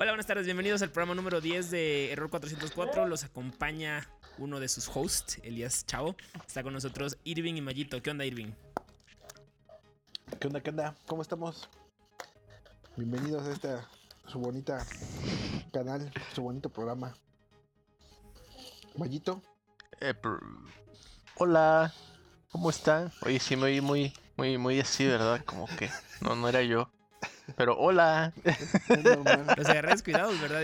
Hola, buenas tardes, bienvenidos al programa número 10 de Error 404. Los acompaña uno de sus hosts, Elías Chavo. Está con nosotros Irving y Mayito. ¿Qué onda, Irving? ¿Qué onda, qué onda? ¿Cómo estamos? Bienvenidos a este su bonita canal, su bonito programa. Mayito. Eh, Hola, ¿cómo están? Oye, sí me oí muy, muy, muy así, ¿verdad? Como que no, no era yo. Pero hola. Los agarré descuidados, ¿verdad?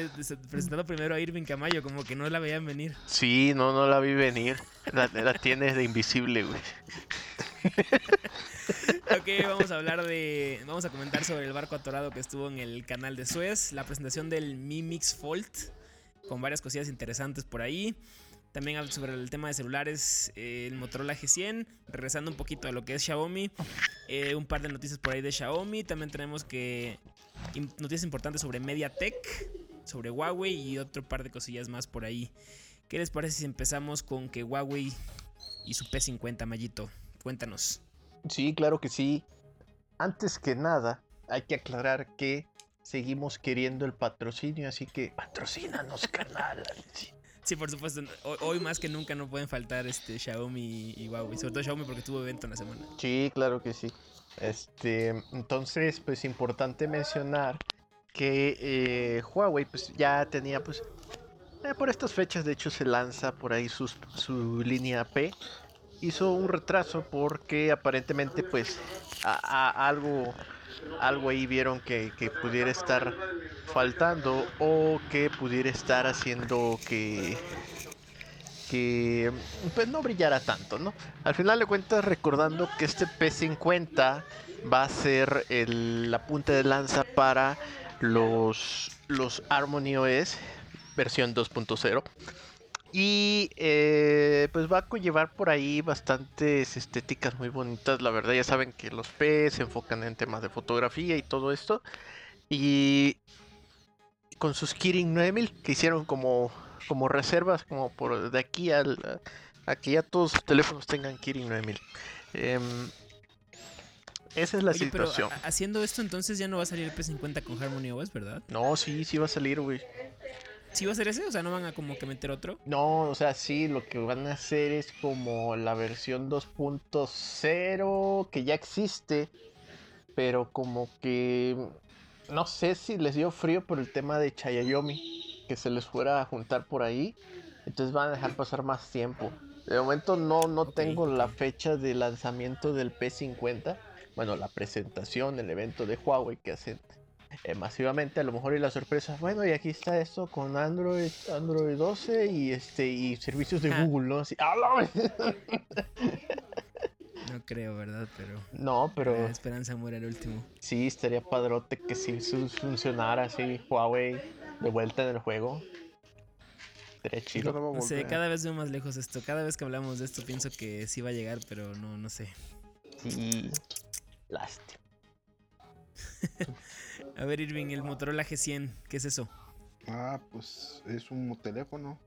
Presentando primero a Irving Camayo, como que no la veían venir. Sí, no, no la vi venir. La, la tienes de invisible, güey. Ok, vamos a hablar de. Vamos a comentar sobre el barco atorado que estuvo en el canal de Suez. La presentación del Mi Mix Fold. Con varias cosillas interesantes por ahí. También sobre el tema de celulares, eh, el Motorola G100. Regresando un poquito a lo que es Xiaomi. eh, un par de noticias por ahí de Xiaomi. También tenemos que. Noticias importantes sobre MediaTek. Sobre Huawei y otro par de cosillas más por ahí. ¿Qué les parece si empezamos con que Huawei y su P50, Mayito? Cuéntanos. Sí, claro que sí. Antes que nada, hay que aclarar que seguimos queriendo el patrocinio, así que patrocínanos, canal. Sí, por supuesto. Hoy, más que nunca no pueden faltar este Xiaomi y Huawei. Sobre todo Xiaomi porque tuvo evento en la semana. Sí, claro que sí. Este, entonces, pues importante mencionar que eh, Huawei pues ya tenía pues eh, por estas fechas de hecho se lanza por ahí sus- su línea P. Hizo un retraso porque aparentemente pues algo algo ahí vieron que, pudiera estar faltando o que pudiera estar haciendo que que pues no brillara tanto, ¿no? Al final de cuentas, recordando que este P50 va a ser la punta de lanza para los, los Harmony OS versión 2.0. Y eh, pues va a conllevar por ahí bastantes estéticas muy bonitas. La verdad, ya saben que los P se enfocan en temas de fotografía y todo esto. Y con sus Kirin 9000 que hicieron como, como reservas, como por de aquí al, a que ya todos sus teléfonos tengan Kirin 9000. Em, esa es la Oye, situación. haciendo esto entonces ya no va a salir el P50 con Harmony OS, ¿verdad? No, sí, sí va a salir, güey. ¿Sí va a ser ese? O sea, ¿no van a como que meter otro? No, o sea, sí, lo que van a hacer es como la versión 2.0 que ya existe, pero como que no sé si les dio frío por el tema de Chayayomi, que se les fuera a juntar por ahí, entonces van a dejar pasar más tiempo. De momento no, no tengo la fecha de lanzamiento del P50, bueno, la presentación, el evento de Huawei que hacen eh, masivamente, a lo mejor y la sorpresa, bueno, y aquí está esto con Android, Android 12 y este y servicios de Ah. Google, ¿no? Así, ¡ah! No creo, ¿verdad? Pero no, pero la esperanza muere al último. sí estaría padrote que si funcionara así Huawei de vuelta en el juego. Estaría chido. no No sé, cada vez veo más lejos esto. Cada vez que hablamos de esto pienso que sí va a llegar, pero no, no sé. Sí, lástima. A ver, Irving, el Motorola G100, ¿qué es eso? Ah, pues es un teléfono.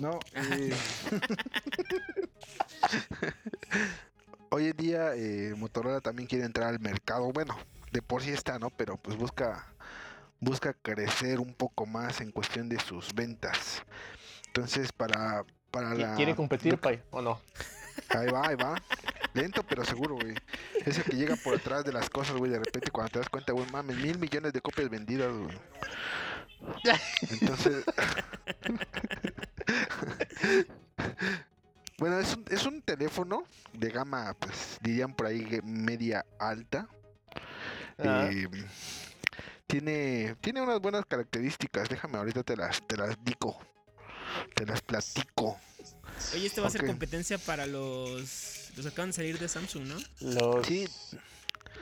No, eh, hoy en día eh, Motorola también quiere entrar al mercado. Bueno, de por sí está, ¿no? Pero pues busca busca crecer un poco más en cuestión de sus ventas. Entonces, para para la ¿Quiere competir, Pai? ¿O no? Ahí va, ahí va. Lento pero seguro, güey. Es el que llega por atrás de las cosas, güey. De repente cuando te das cuenta, güey, mames, mil millones de copias vendidas, güey. Entonces... bueno, es un, es un teléfono de gama, pues dirían por ahí media alta. Eh, tiene, tiene unas buenas características. Déjame, ahorita te las, te las digo. Te las platico. Oye, este va a ser competencia para los. Los que acaban de salir de Samsung, ¿no? los, Sí,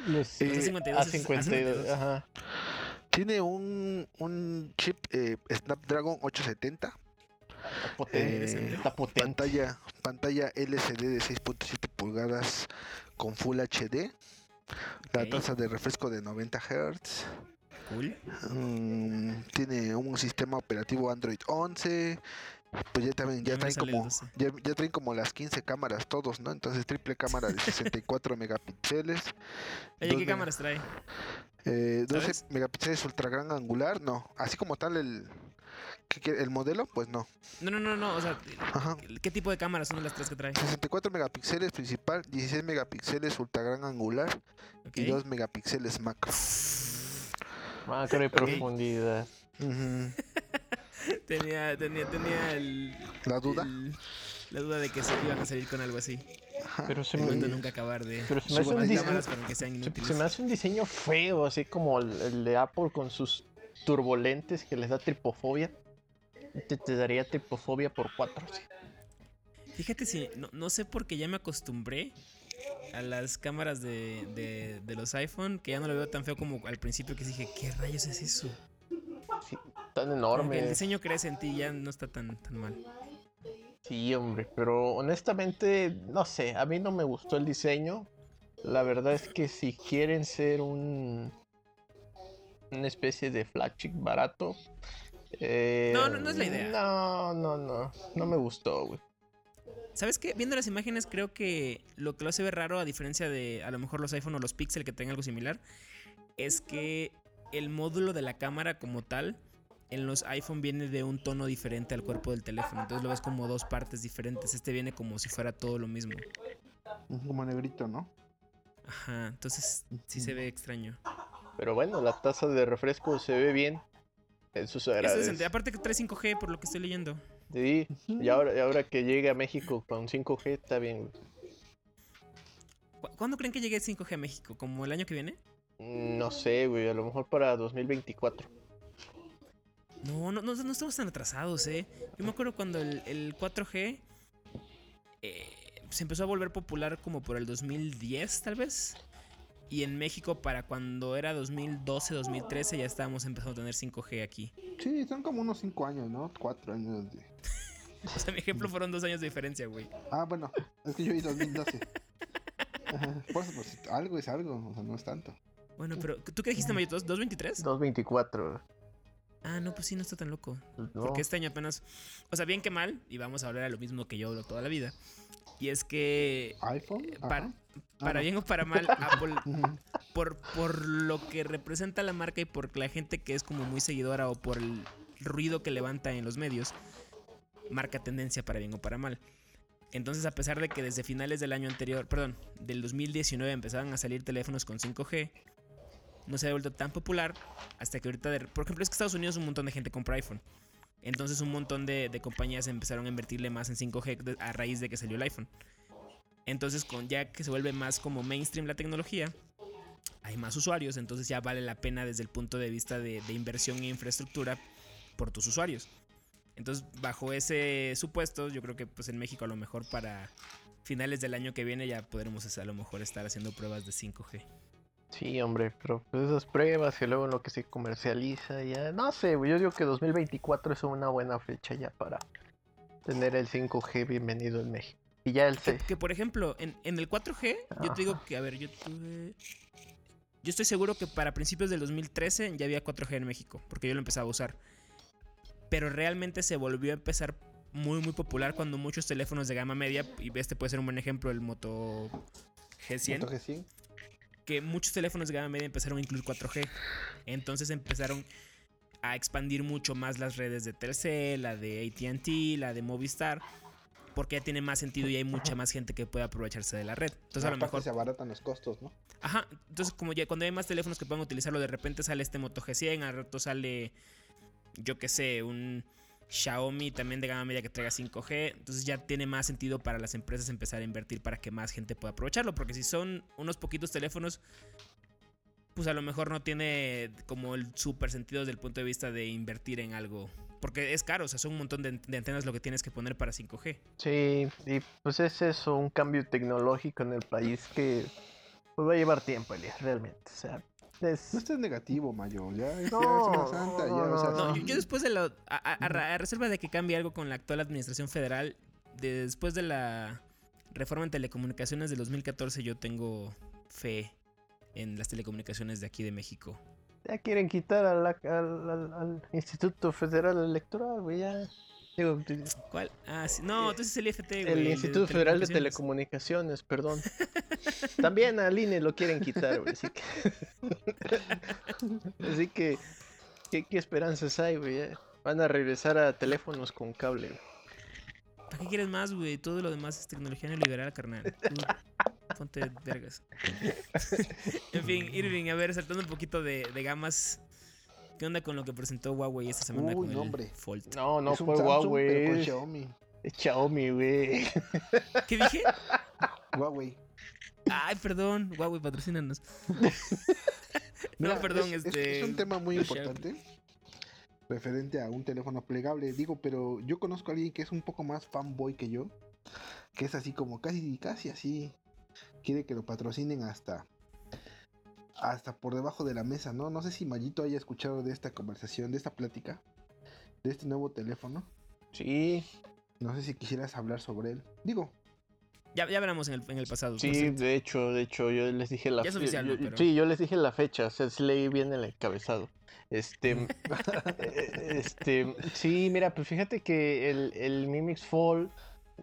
los Eh, A52, A52, A52. ajá. Tiene un, un chip eh, Snapdragon 870, Está potente. Eh, está potente. pantalla, pantalla LCD de 6.7 pulgadas con Full HD, la tasa de refresco de 90 Hz, Cool. mm, tiene un sistema operativo Android 11, pues ya también ya traen como 12. ya, ya traen como las 15 cámaras todos, ¿no? Entonces triple cámara de 64 megapíxeles. Oye, ¿qué cámaras trae? Eh, 12 ¿Sabes? megapíxeles ultra gran angular, no. Así como tal el, el modelo, pues no. No, no, no, no. O sea, Ajá. ¿qué tipo de cámaras son las tres que trae? 64 megapíxeles principal, 16 megapíxeles ultra gran angular y 2 megapíxeles macro. Macro y profundidad. Ujú. Tenía, tenía, tenía el, ¿La duda? el- la duda de que se iban a salir con algo así. Ajá. Pero se me, nunca acabar de pero se me hace un diseño, cámaras para que sean se, me hace un diseño feo, así como el, el de Apple con sus turbulentes que les da tripofobia. Te, te daría tripofobia por cuatro. sí. Fíjate si, no, no sé por qué ya me acostumbré a las cámaras de, de, de los iPhone, que ya no lo veo tan feo como al principio que dije, ¿qué rayos es eso? Tan enorme. el diseño crece en ti, ya no está tan, tan mal. Sí, hombre, pero honestamente, no sé, a mí no me gustó el diseño. La verdad es que si quieren ser un una especie de flagship barato, eh, No, no, no es la idea. No, no, no, no me gustó, güey. ¿Sabes qué? Viendo las imágenes, creo que lo que lo hace ver raro, a diferencia de a lo mejor los iPhone o los Pixel que tengan algo similar, es que el módulo de la cámara como tal en los iPhone viene de un tono diferente al cuerpo del teléfono. Entonces lo ves como dos partes diferentes. Este viene como si fuera todo lo mismo. Como negrito, ¿no? Ajá, entonces sí se ve extraño. Pero bueno, la taza de refresco se ve bien. Eso se agradece. Aparte que trae 5G por lo que estoy leyendo. Sí, y ahora, y ahora que llegue a México con 5G está bien. güey. ¿Cu- ¿Cuándo creen que llegue el 5G a México? ¿Como el año que viene? Mm, No sé, güey, a lo mejor para 2024. No, no, no, no estamos tan atrasados, ¿eh? Yo me acuerdo cuando el, el 4G eh, se empezó a volver popular como por el 2010, tal vez. Y en México, para cuando era 2012, 2013, ya estábamos empezando a tener 5G aquí. Sí, son como unos 5 años, ¿no? 4 años de... O sea, mi ejemplo fueron dos años de diferencia, güey. Ah, bueno, es que yo vi 2012. Ajá, Por eso, pues, algo es algo, o sea, no es tanto. Bueno, pero ¿tú qué dijiste, Mayo? ¿Dos- ¿223? 224. Ah, no, pues sí, no está tan loco. pues, no. Porque este año apenas. O sea, bien que mal, y vamos a hablar a lo mismo que yo hablo toda la vida. Y es que. iPhone. eh, para, Ajá. para bien o para mal, Apple, por, por lo que representa la marca y por la gente que es como muy seguidora o por el ruido que levanta en los medios, marca tendencia para bien o para mal. Entonces, a pesar de que desde finales del año anterior, perdón, del 2019 empezaban a salir teléfonos con 5G, no se ha vuelto tan popular hasta que ahorita, por ejemplo, es que Estados Unidos un montón de gente compra iPhone. Entonces un montón de, compañías empezaron a invertirle más en 5G de- a raíz de que salió el iPhone. Entonces, con, ya que se vuelve más como mainstream la tecnología, hay más usuarios, entonces ya vale la pena desde el punto de vista de, de inversión en infraestructura por tus usuarios. Entonces, bajo ese supuesto, yo creo que pues en México a lo mejor para finales del año que viene ya podremos a lo mejor estar haciendo pruebas de 5G. Sí, hombre, pero pues esas pruebas y luego en lo que se comercializa ya. No sé, güey, yo digo que 2024 es una buena fecha ya para tener el 5G bienvenido en México. Y ya el Que, 6. que, por ejemplo, en, en el 4G, yo te digo que, a ver, yo tuve... Yo estoy seguro que para principios del 2013 ya había 4G en México, porque yo lo empezaba a usar. Pero realmente se volvió a empezar muy, muy popular cuando muchos teléfonos de gama media, y este puede ser un buen ejemplo, el Moto G100, Moto G100. Muchos teléfonos de gama media empezaron a incluir 4G. Entonces empezaron a expandir mucho más las redes de Telcel, la de ATT, la de Movistar, porque ya tiene más sentido y hay mucha más gente que puede aprovecharse de la red. Entonces a lo mejor... se abaratan los costos, ¿no? Ajá, entonces como ya cuando hay más teléfonos que puedan utilizarlo, de repente sale este Moto G100, al rato sale, yo qué sé, un Xiaomi también de gama media que traiga 5G, entonces ya tiene más sentido para las empresas empezar a invertir para que más gente pueda aprovecharlo, porque si son unos poquitos teléfonos, pues a lo mejor no tiene como el super sentido desde el punto de vista de invertir en algo, porque es caro, o sea, son un montón de, antenas lo que tienes que poner para 5G. Sí, y pues es eso, un cambio tecnológico en el país que pues, va a llevar tiempo, Elias, realmente. O sea, No estés negativo, Mayo. Ya es, ya Santa, no, ya, o sea, no, No, no. yo, yo después de la. A, a- a ra- a reserva de que cambie algo con la actual administración federal, de- después de la reforma en telecomunicaciones del 2014, yo tengo fe en las telecomunicaciones de aquí de México. Ya quieren quitar a la- al, al- al Instituto Federal Electoral, güey, ya. Digo, ¿Cuál? Ah, sí. No, Eh, tú es el IFT, güey. el de Instituto Federal de Telecomunicaciones. Perdón. También al INE lo quieren quitar, güey. Así que. así que. ¿qué, qué esperanzas hay, güey? Van a regresar a teléfonos con cable. güey. ¿Para qué quieres más, güey? Todo lo demás es tecnología neoliberal, carnal. Tú, ponte vergas. en fin, Irving, a ver, saltando un poquito de, de gamas. ¿Qué onda con lo que presentó Huawei esta semana Uy, con no, el hombre. Fold? No, no Es un fue pero con Huawei. Xiaomi. Es Xiaomi, güey. ¿Qué dije? Huawei. Ay, perdón, Huawei, patrocínanos. Mira, no, perdón, es, es- este. es un tema muy importante referente a un teléfono plegable. Digo, pero yo conozco a alguien que es un poco más fanboy que yo, que es así como casi, casi así. Quiere que lo patrocinen hasta hasta por debajo de la mesa, ¿no? No sé si Mayito haya escuchado de esta conversación, de esta plática, de este nuevo teléfono. Sí, No sé si quisieras hablar sobre él. Digo, Ya, ya hablamos en el, en el pasado. sí, de hecho, de hecho, yo les dije la Ya es fe- oficial, yo- ¿no? Pero- Sí, yo les dije la fecha, o sea, sí leí bien el encabezado. Este, eh, este, sí, mira, pues fíjate que el, el Mi Mix Fold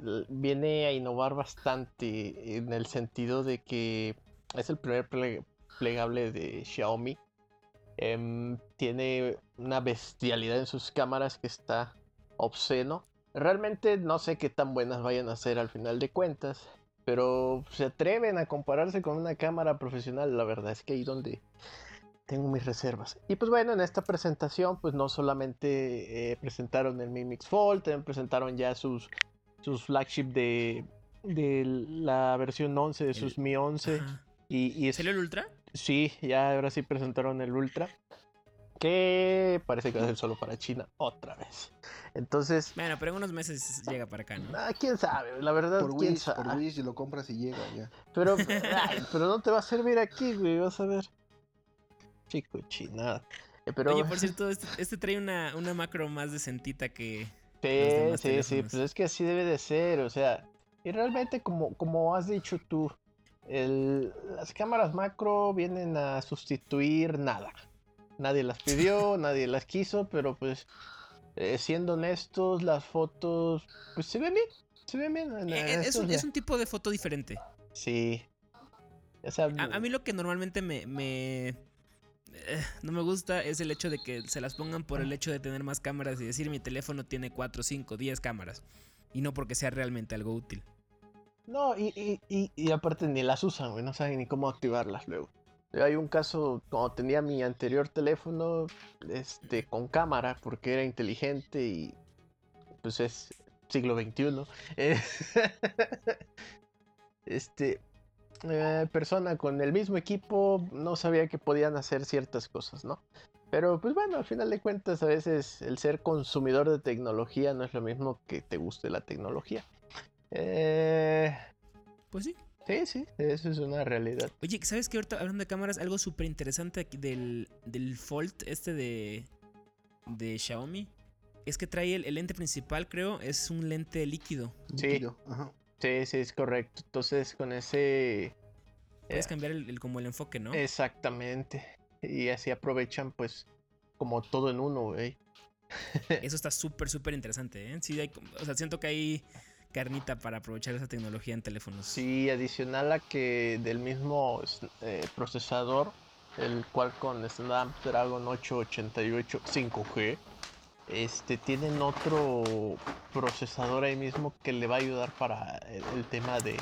l- viene a innovar bastante en el sentido de que es el primer plegable de Xiaomi. Em, tiene una bestialidad en sus cámaras que está obsceno. Realmente no sé qué tan buenas vayan a ser al final de cuentas, pero se atreven a compararse con una cámara profesional. La verdad es que ahí donde tengo mis reservas. Y pues bueno, en esta presentación, pues no solamente eh, presentaron el Mi Mix Fold, también presentaron ya sus, sus flagship de, de la versión 11 de El- sus Mi 11. Ajá. Y, y es- ¿Salió el Ultra? Sí, ya ahora sí presentaron el Ultra. Que parece que va a ser solo para China otra vez. Entonces, Bueno, pero en unos meses llega para acá, ¿no? ah, quién sabe, la verdad, por quién Wish, por sabe. Wish lo compras y llega ya. Pero, ay, pero no te va a servir aquí, güey, vas a ver. Chico, chinada. Eh, Pero, Oye, por cierto, este, este trae una, una macro más decentita que. los sí, demás sí, sí, teléfonos. pues es que así debe de ser, o sea, y realmente como, como has dicho tú, el- las cámaras macro vienen a sustituir nada. Nadie las pidió, nadie las quiso, pero pues eh, siendo honestos, las fotos pues se ven bien, se ven bien. en- Eh, en es, un, de- es un tipo de foto diferente. Sí. O sea, A, a mí lo que normalmente me. me- eh, no me gusta es el hecho de que se las pongan por el hecho de tener más cámaras y decir mi teléfono tiene 4, 5, 10 cámaras. Y no porque sea realmente algo útil. No, y, y, y, aparte ni las usan, güey, no saben ni cómo activarlas luego. Hay un caso, cuando tenía mi anterior teléfono, este, con cámara, porque era inteligente y pues es siglo XXI. eh, este, eh, persona con el mismo equipo no sabía que podían hacer ciertas cosas, ¿no? Pero pues bueno, al final de cuentas a veces el ser consumidor de tecnología no es lo mismo que te guste la tecnología. Eh, Pues sí. sí, sí, eso es una realidad. Oye, ¿sabes qué? Ahorita hablando de cámaras, algo súper interesante aquí del, del Fold este de, de Xiaomi es que trae el, el lente principal, creo, es un lente líquido. Sí. Líquido, ajá. Sí, sí, es correcto. Entonces con ese... Puedes eh, cambiar el, el- como el enfoque, ¿no? Exactamente. Y así aprovechan pues como todo en uno, güey. Eso está súper, súper interesante, ¿eh? Sí, hay, o sea, siento que hay carnita para aprovechar esa tecnología en teléfonos. Sí, adicional a que del mismo eh, procesador, el Qualcomm Snapdragon 888 5G, este, tienen otro procesador ahí mismo que le va a ayudar para el, el tema de,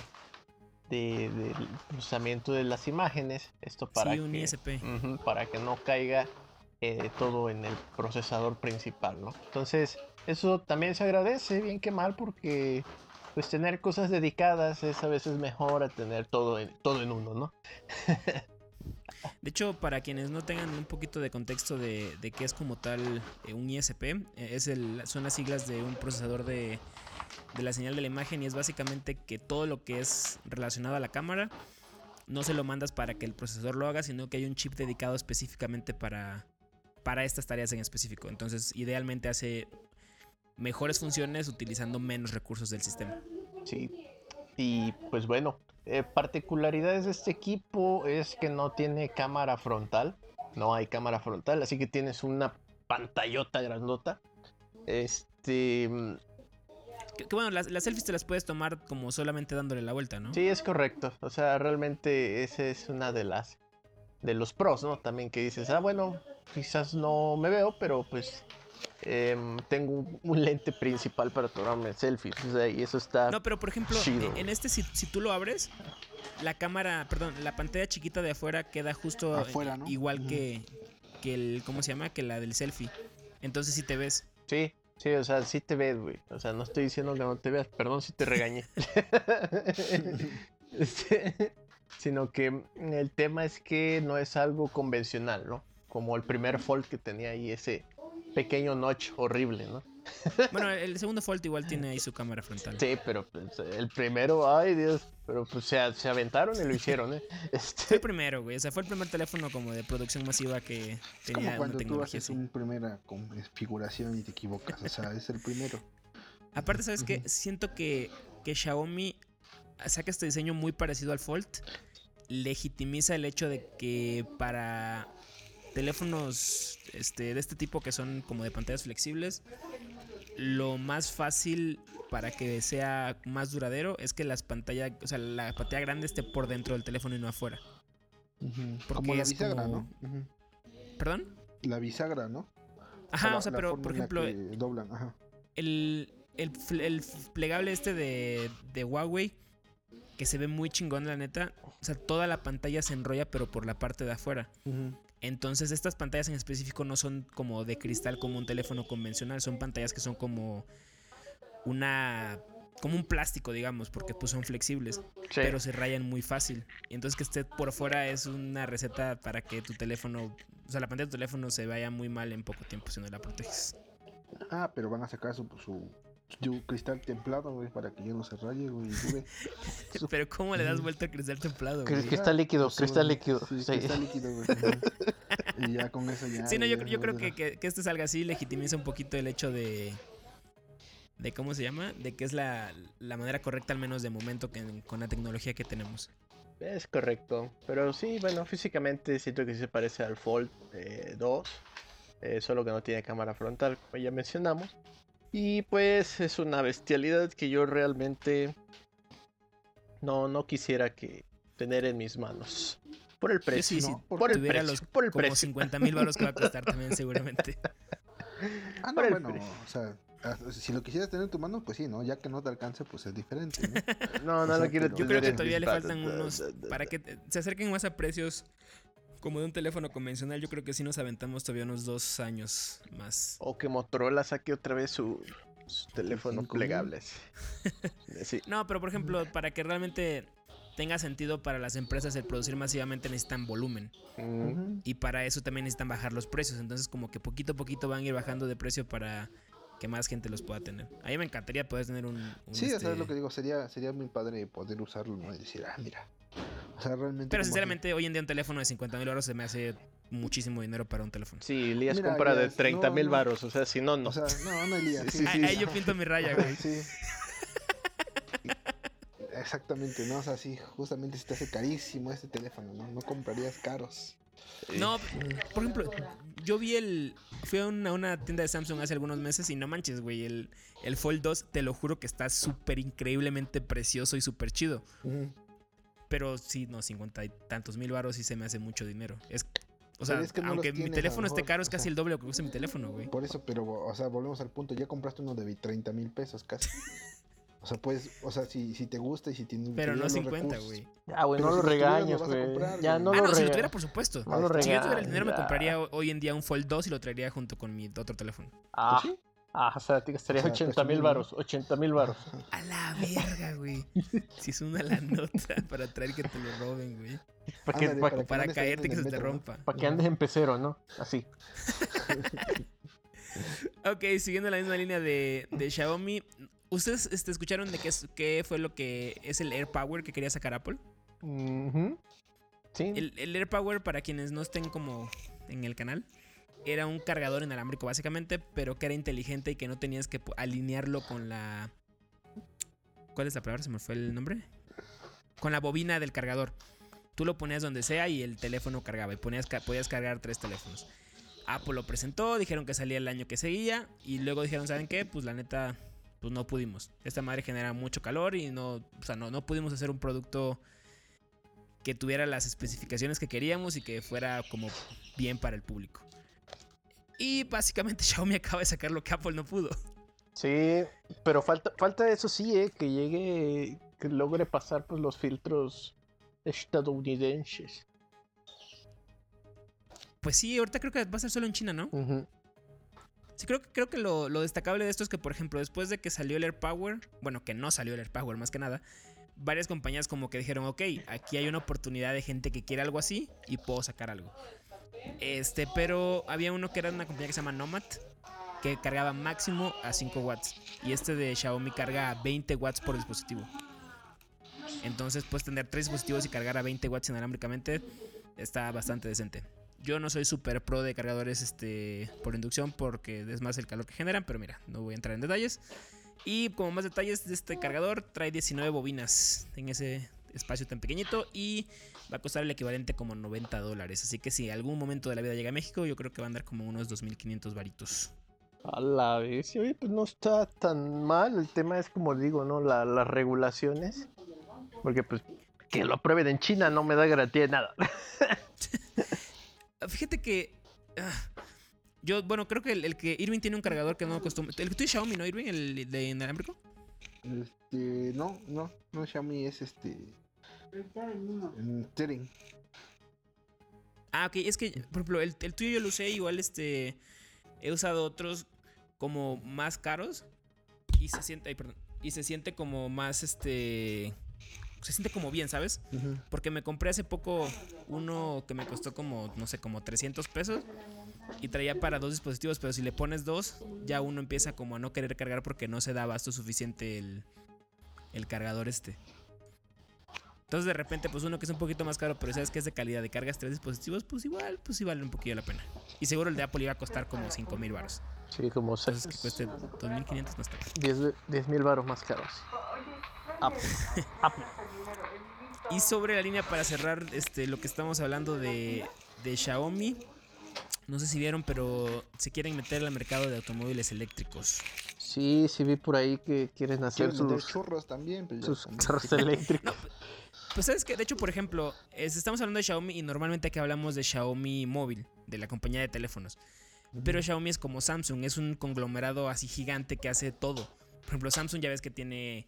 de- del procesamiento de las imágenes. Esto para sí, un que, ISP. Para que no caiga eh, todo en el procesador principal, ¿no? Entonces, eso también se agradece, bien que mal, porque pues tener cosas dedicadas es a veces mejor a tener todo en, todo en uno, ¿no? De hecho, para quienes no tengan un poquito de contexto de, de qué es como tal eh, un ISP, eh, es el, son las siglas de un procesador de, de la señal de la imagen y es básicamente que todo lo que es relacionado a la cámara no se lo mandas para que el procesador lo haga, sino que hay un chip dedicado específicamente para, para estas tareas en específico. Entonces, idealmente hace mejores funciones utilizando menos recursos del sistema. Sí. Y pues bueno, eh, particularidades de este equipo es que no tiene cámara frontal, no hay cámara frontal, así que tienes una pantallota grandota. Este. Que, que bueno, las, las selfies te las puedes tomar como solamente dándole la vuelta, ¿no? Sí, es correcto. O sea, realmente ese es una de las. De los pros, ¿no? También que dices, ah, bueno, quizás no me veo, pero pues. em, tengo un, un lente principal para tomarme selfies. O sea, y eso está. No, pero por ejemplo, Chido. en este, si, si tú lo abres, la cámara, perdón, la pantalla chiquita de afuera queda justo Afuera, ¿no? igual que, que el, ¿cómo se llama? Que la del selfie. Entonces si te ves. Sí, sí, o sea, sí te ves, güey. O sea, no estoy diciendo que no te veas, perdón si te regañé. Este, Sino que el tema es que no es algo convencional, ¿no? Como el primer Fold que tenía ahí ese pequeño notch horrible, ¿no? Bueno, el segundo Fold igual tiene ahí su cámara frontal. Sí, pero pues, el primero, ay Dios, pero pues se, se aventaron y lo hicieron, ¿eh? Fue Este, el primero, güey. O sea, fue el primer teléfono como de producción masiva que Es tenía como una cuando tú tecnología haces una primera configuración y te equivocas. O sea, es el primero. Aparte, ¿sabes qué? Siento que, que Xiaomi saca este diseño muy parecido al Fold. Legitimiza el hecho de que para teléfonos este, de este tipo que son como de pantallas flexibles, lo más fácil para que sea más duradero es que las pantallas, o sea, la pantalla grande esté por dentro del teléfono y no afuera. Porque Como la es bisagra, como- ¿no? ¿Perdón? La bisagra, ¿no? Ajá, la- o sea, pero por ejemplo, doblan, ajá. el, el, el plegable este de, de Huawei, que se ve muy chingón, la neta. O sea, toda la pantalla se enrolla, pero por la parte de afuera. Entonces, estas pantallas en específico no son como de cristal como un teléfono convencional. Son pantallas que son como una. como un plástico, digamos, porque pues son flexibles. sí. Pero se rayan muy fácil. Y entonces que esté por fuera es una receta para que tu teléfono. O sea, la pantalla de tu teléfono se vaya muy mal en poco tiempo si no la proteges. Ah, pero van a sacar su, su, su cristal templado, güey, para que ya no se raye, güey. Pero ¿cómo le das vuelta al cristal templado? Güey? Cristal líquido, Pues, cristal líquido. Sí, sí. cristal líquido, güey. y ya con eso ya. Sí, no, yo, ya yo creo que, que, que este salga así legitimiza un poquito el hecho de. de ¿Cómo se llama? De que es la, la manera correcta, al menos de momento, que, con la tecnología que tenemos. Es correcto. Pero sí, bueno, físicamente siento que sí se parece al Fold eh, 2. eh, solo que no tiene cámara frontal, como ya mencionamos. Y pues es una bestialidad que yo realmente no, no quisiera que tener en mis manos. Por el precio. sí, ¿no? si por el tuviera precio. los por el Como precio. 50 mil baros que va a costar también, seguramente. Ah, no, bueno, precio. o sea, si lo quisieras tener en tu mano, pues sí, ¿no? Ya que no te alcance, pues es diferente, ¿no? No, no O lo sea, quiero pero- Yo creo que todavía le faltan unos. Para que te- se acerquen más a precios como de un teléfono convencional, yo creo que sí nos aventamos todavía unos dos años más. O que Motorola saque otra vez su, su teléfono 5,000. plegable. Sí. No, pero por ejemplo, para que realmente tenga sentido para las empresas el producir masivamente necesitan volumen. Y para eso también necesitan bajar los precios. Entonces, como que poquito a poquito van a ir bajando de precio para que más gente los pueda tener. A mí me encantaría poder tener un. un, Sí, o sea, este- es lo que digo, sería, sería muy padre poder usarlo, ¿no? Y decir, ah, mira. O sea, realmente. Pero que- sinceramente, hoy en día un teléfono de 50 mil euros se me hace muchísimo dinero para un teléfono. Sí, Elías Mira, compra de Elías, 30 no, mil no. varos, o sea, si no, no. O sea, no, no, Elías. Sí, sí, sí, ahí, sí. ahí yo pinto mi raya, güey. Sí. Exactamente, ¿no? O sea, sí, justamente se te hace carísimo este teléfono, ¿no? No comprarías caros. No, por ejemplo, yo vi el. Fui a una, una tienda de Samsung hace algunos meses y no manches, güey. El, el Fold 2, te lo juro que está súper increíblemente precioso y súper chido. Pero sí, no, 50 y tantos mil baros sí se me hace mucho dinero. Es, o sea, Pero es que no los aunque mi tienes, teléfono esté caro, es casi sea. el doble de lo que cuesta mi teléfono, güey. Por eso, pero, o sea, volvemos al punto. Ya compraste uno de 30 mil pesos casi. O sea, pues, o sea, si, si te gusta y si tienes. Pero no tienes los 50, recursos. güey. Ah, güey, no si lo regañes, güey. comprar, Ya no ah, lo no, si lo tuviera, por supuesto. No lo Si Si yo tuviera el regañes, dinero, me compraría ho- hoy en día un Fold 2 y lo traería junto con mi otro teléfono. Ah, sí. Ah, o sea, te gastarías O sea, 80 mil varos, 80 mil varos. A la verga, güey. Si es una la nota para traer que te lo roben, güey. Para que, Ándale, para que Para andes caerte que se te rompa. pa' que andes en pecero, ¿no? Así. Ok, siguiendo la misma línea de, de Xiaomi. ¿Ustedes este, escucharon de qué, es, qué fue lo que es el Air Power que quería sacar Apple? Sí. El, el Air Power, para quienes no estén como en el canal, era un cargador inalámbrico básicamente, pero que era inteligente y que no tenías que alinearlo con la... ¿Cuál es la palabra? ¿Se me fue el nombre? Con la bobina del cargador. Tú lo ponías donde sea y el teléfono cargaba y ponías, podías cargar tres teléfonos. Apple lo presentó, dijeron que salía el año que seguía y luego dijeron, ¿saben qué? Pues la neta, pues no pudimos. Esta madre genera mucho calor y no, o sea, no, no pudimos hacer un producto que tuviera las especificaciones que queríamos y que fuera como bien para el público. Y básicamente Xiaomi acaba de sacar lo que Apple no pudo. Sí, pero falta, falta eso sí, ¿eh? que llegue, que logre pasar pues, los filtros estadounidenses. Pues sí, ahorita creo que va a ser solo en China, ¿no? Sí, creo, creo que lo, lo, destacable de esto es que, por ejemplo, después de que salió el AirPower, bueno, que no salió el AirPower más que nada, varias compañías como que dijeron, ok, aquí hay una oportunidad de gente que quiere algo así y puedo sacar algo. Este, pero había uno que era una compañía que se llama Nomad, que cargaba máximo a 5 watts. Y este de Xiaomi carga a 20 watts por dispositivo. Entonces puedes tener tres dispositivos y cargar a 20 watts inalámbricamente. Está bastante decente. Yo no soy súper pro de cargadores este, por inducción porque es más el calor que generan, pero mira, no voy a entrar en detalles. Y como más detalles de este cargador, trae 19 bobinas en ese espacio tan pequeñito y va a costar el equivalente como 90 dólares. Así que si algún momento de la vida llega a México, yo creo que va a andar como unos 2.500 varitos. A la vez, oye, pues no está tan mal. El tema es como digo, ¿no? las regulaciones. Porque pues que lo aprueben en China no me da garantía de nada. Fíjate que... Ah, yo, bueno, creo que el, que Irving tiene un cargador que no costó. El que tú Xiaomi, ¿no, Irving? ¿El de inalámbrico? Este. No, no, no Xiaomi es este. Tering. Ah, ok, es que, por ejemplo, el, el, tuyo yo lo usé, igual este. He usado otros como más caros. Y se siente. Ay, perdón. Y se siente como más este. Se siente como bien, ¿sabes? Porque me compré hace poco uno que me costó como, no sé, como 300 pesos y traía para dos dispositivos, pero si le pones dos, ya uno empieza como a no querer cargar porque no se da abasto suficiente el, el cargador este. Entonces de repente, pues uno que es un poquito más caro, pero sabes que es de calidad de cargas tres dispositivos, pues igual, pues sí vale un poquillo la pena. Y seguro el de Apple iba a costar como 5 mil baros. Sí, como seis. que cueste 2.500 no está 10 mil baros más caros. Apple. Apple. Y sobre la línea para cerrar este, lo que estamos hablando de, de Xiaomi, no sé si vieron, pero se quieren meter al mercado de automóviles eléctricos. Sí, sí vi por ahí que quieren hacer sus churros también, pues sus churros eléctricos. pues sabes que, de hecho, por ejemplo, estamos hablando de Xiaomi y normalmente aquí hablamos de Xiaomi móvil, de la compañía de teléfonos. Pero Xiaomi es como Samsung, es un conglomerado así gigante que hace todo. Por ejemplo, Samsung ya ves que tiene,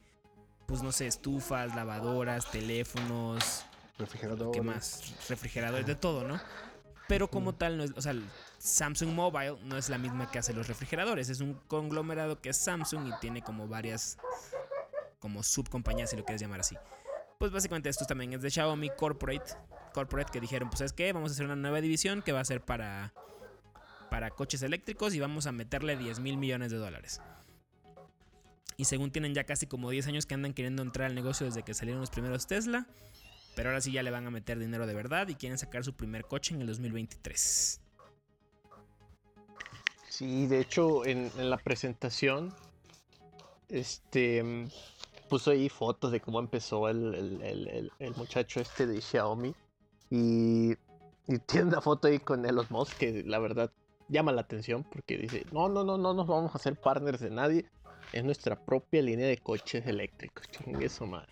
pues no sé, estufas, lavadoras, teléfonos, refrigeradores, ¿qué más? Refrigeradores, de todo, ¿no? Pero como tal, no es, o sea, Samsung Mobile no es la misma que hace los refrigeradores. Es un conglomerado que es Samsung y tiene como varias, como subcompañías, si lo quieres llamar así. Pues básicamente esto también es de Xiaomi Corporate. Corporate que dijeron, pues es que vamos a hacer una nueva división que va a ser para, para coches eléctricos y vamos a meterle 10 mil millones de dólares. Y según tienen ya casi como 10 años que andan queriendo entrar al negocio desde que salieron los primeros Tesla. Pero ahora sí ya le van a meter dinero de verdad y quieren sacar su primer coche en el 2023. Sí, de hecho, en, la presentación, este, puso ahí fotos de cómo empezó el, muchacho este de Xiaomi. Y, y, tiene una foto ahí con Elon Musk que la verdad llama la atención porque dice, no, no, no, no nos vamos a hacer partners de nadie. Es nuestra propia línea de coches eléctricos. Eso, madre.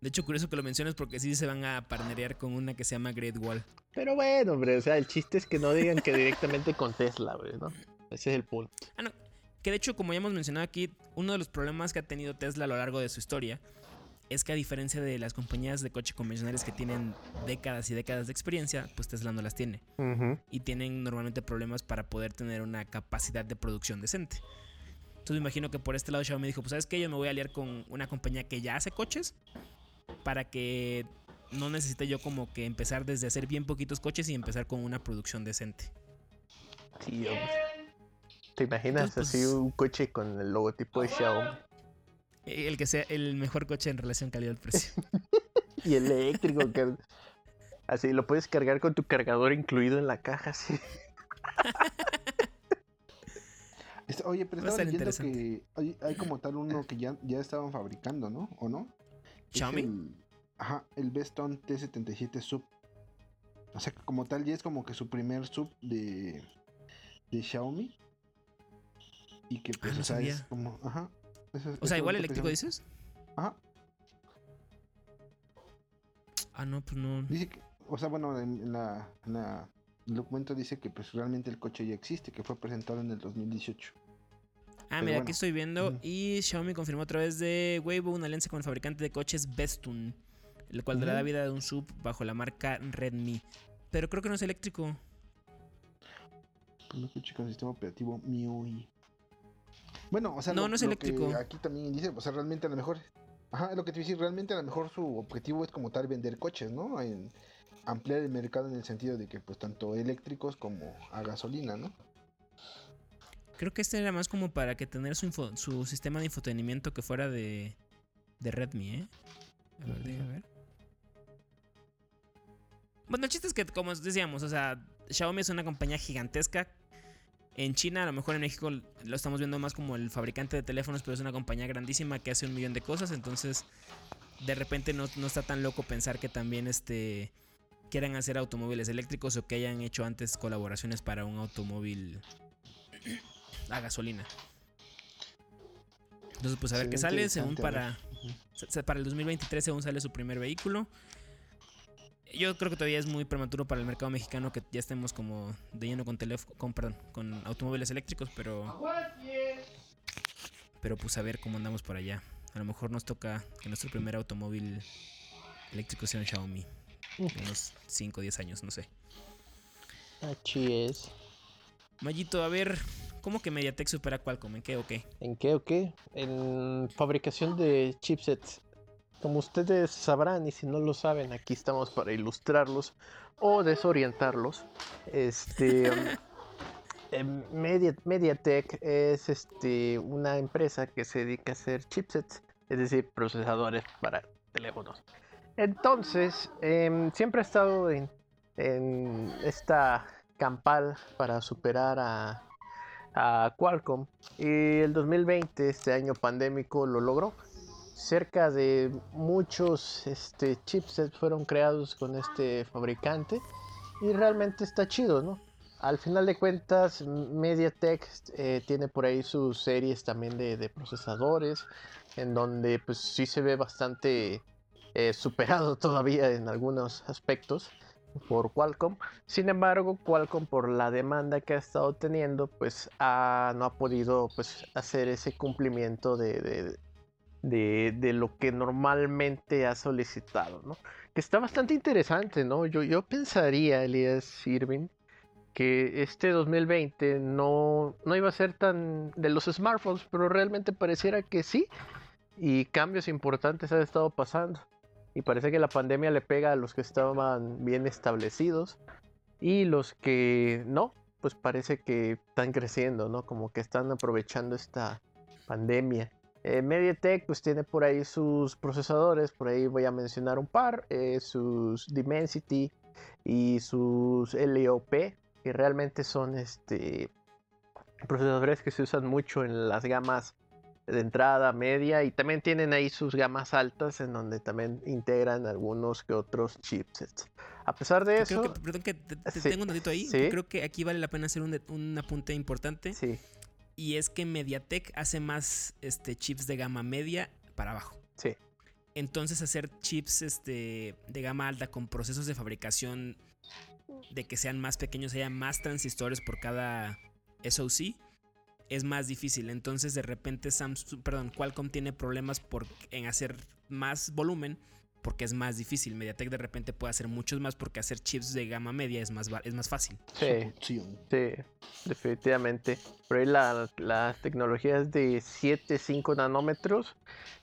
De hecho, curioso que lo menciones porque sí se van a partnerear con una que se llama Great Wall. Pero bueno, hombre, o sea, el chiste es que no digan que directamente con Tesla, güey, ¿no? Ese es el punto. Ah, no. Que de hecho, como ya hemos mencionado aquí, uno de los problemas que ha tenido Tesla a lo largo de su historia es que a diferencia de las compañías de coche convencionales que tienen décadas y décadas de experiencia, pues Tesla no las tiene. Y tienen normalmente problemas para poder tener una capacidad de producción decente. Entonces me imagino que por este lado Xiaomi dijo, pues sabes qué, yo me voy a aliar con una compañía que ya hace coches para que no necesite yo como que empezar desde hacer bien poquitos coches y empezar con una producción decente. Sí, ¿Te imaginas así pues, un coche con el logotipo de Xiaomi? El que sea el mejor coche en relación calidad-precio. y eléctrico, que así lo puedes cargar con tu cargador incluido en la caja, sí. Oye, pero estaba leyendo que hay, como tal uno que ya, ya estaban fabricando, ¿no? ¿O no? Xiaomi. El, ajá, el T77 Sub. O sea, como tal, ya es como que su primer sub de, de Xiaomi. Y que pues, Ah, no o sea, es como, ajá. eso- O sea, eso igual eléctrico dices. Ajá. Ah, no, pues no. Dice que, o sea, bueno, en, en la, en la- el documento dice que pues realmente el coche ya existe, que fue presentado en el 2018. Ah, Pero mira, aquí bueno. estoy viendo. Y Xiaomi confirmó a través de Weibo una alianza con el fabricante de coches Bestun, el cual dará la vida de un sub bajo la marca Redmi. Pero creo que no es eléctrico. Un coche con sistema operativo MIUI. Bueno, o sea, No, lo- no es eléctrico. aquí también dice, o sea, realmente a lo mejor, ajá, lo que te decir, realmente a lo mejor su objetivo es como tal vender coches, ¿no? En ampliar el mercado en el sentido de que pues tanto eléctricos como a gasolina, ¿no? Creo que este era más como para que tener su, info- su sistema de infotenimiento que fuera de, de Redmi, ¿eh? A ver, deja ver. Bueno, el chiste es que, como decíamos, o sea, Xiaomi es una compañía gigantesca. En China, a lo mejor en México lo estamos viendo más como el fabricante de teléfonos, pero es una compañía grandísima que hace un millón de cosas. Entonces, de repente no, no está tan loco pensar que también este quieran hacer automóviles eléctricos o que hayan hecho antes colaboraciones para un automóvil a gasolina. Entonces, pues a ver qué sale, según para, para el 2023, según sale su primer vehículo. Yo creo que todavía es muy prematuro para el mercado mexicano que ya estemos como de lleno con con, perdón, con automóviles eléctricos, pero pero pues a ver cómo andamos por allá. A lo mejor nos toca que nuestro primer automóvil eléctrico sea un Xiaomi. Uf. En unos 5 o 10 años, no sé. Así es. Mayito, a ver, ¿cómo que MediaTek supera a Qualcomm? ¿En qué o qué? ¿En qué o qué? En fabricación de chipsets. Como ustedes sabrán, y si no lo saben, aquí estamos para ilustrarlos o desorientarlos. Este. em, Media- MediaTek es este, una empresa que se dedica a hacer chipsets, es decir, procesadores para teléfonos. Entonces, em, siempre ha estado en, en esta campal para superar a, a Qualcomm y el 2020, este año pandémico, lo logró. Cerca de muchos este, chipsets fueron creados con este fabricante y realmente está chido, ¿no? Al final de cuentas, MediaTek eh, tiene por ahí sus series también de, procesadores, en donde pues sí se ve bastante eh, superado todavía en algunos aspectos por Qualcomm. Sin embargo, Qualcomm por la demanda que ha estado teniendo, pues ha- no ha podido pues, hacer ese cumplimiento de, de- de- lo que normalmente ha solicitado, ¿no? Que está bastante interesante, ¿no? Yo, yo pensaría, Elias Irving, que este 2020 no, no iba a ser tan de los smartphones, pero realmente pareciera que sí. Y cambios importantes han estado pasando. Y parece que la pandemia le pega a los que estaban bien establecidos. Y los que no, pues parece que están creciendo, ¿no? Como que están aprovechando esta pandemia. Eh, MediaTek pues tiene por ahí sus procesadores, por ahí voy a mencionar un par, eh, sus Dimensity y sus LOP, que realmente son este, procesadores que se usan mucho en las gamas de entrada, media y también tienen ahí sus gamas altas en donde también integran algunos que otros chipsets. A pesar de Creo eso, que, perdón que te, te Sí, tengo un datito ahí. sí. Creo que aquí vale la pena hacer un, un apunte importante. sí, Y es que MediaTek hace más este, chips de gama media para abajo. sí, Entonces hacer chips este, de gama alta con procesos de fabricación de que sean más pequeños, haya más transistores por cada SoC, es más difícil. Entonces de repente Samsung, perdón, Qualcomm tiene problemas por, en hacer más volumen porque es más difícil. MediaTek de repente puede hacer muchos más porque hacer chips de gama media es más, es más fácil. sí. Sí, definitivamente. Por ahí la, las tecnologías de 7, 5 nanómetros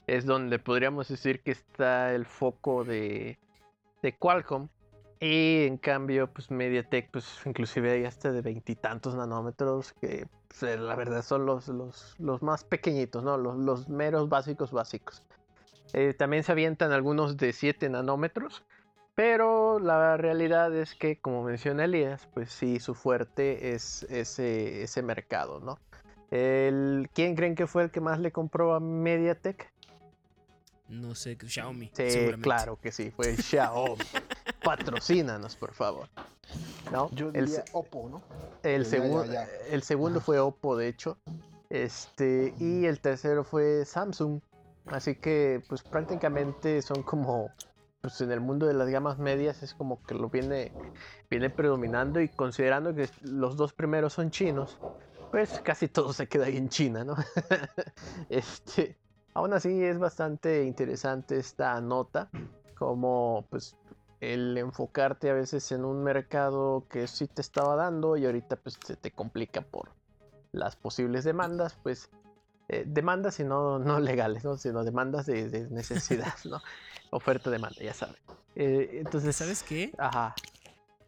es donde podríamos decir que está el foco de, de Qualcomm. Y en cambio, pues MediaTek, pues inclusive hay hasta de veintitantos nanómetros, que pues, eh, la verdad son los, los, los más pequeñitos, ¿no? Los, los meros básicos básicos. Eh, también se avientan algunos de 7 nanómetros. Pero la realidad es que, como menciona Elías, pues sí, su fuerte es ese, ese mercado, ¿no? El, ¿Quién creen que fue el que más le compró a MediaTek? No sé, Xiaomi. Sí, claro que sí, fue Xiaomi. Patrocínanos, por favor. ¿no? Yo El diría se- Oppo, ¿no? El, Ya, segun- ya, ya. el segundo fue Oppo, de hecho. Este, y el tercero fue Samsung. Así que, pues prácticamente son como, pues en el mundo de las gamas medias es como que lo viene, viene predominando y considerando que los dos primeros son chinos, pues casi todo se queda ahí en China, ¿no? este, aún así es bastante interesante esta nota, como pues el enfocarte a veces en un mercado que sí te estaba dando y ahorita pues se te complica por las posibles demandas, pues eh, demandas y no, no legales, ¿no? sino demandas de, de necesidad, ¿no? Oferta, demanda, ya sabes. Eh, entonces, ¿Sabes qué? Ajá.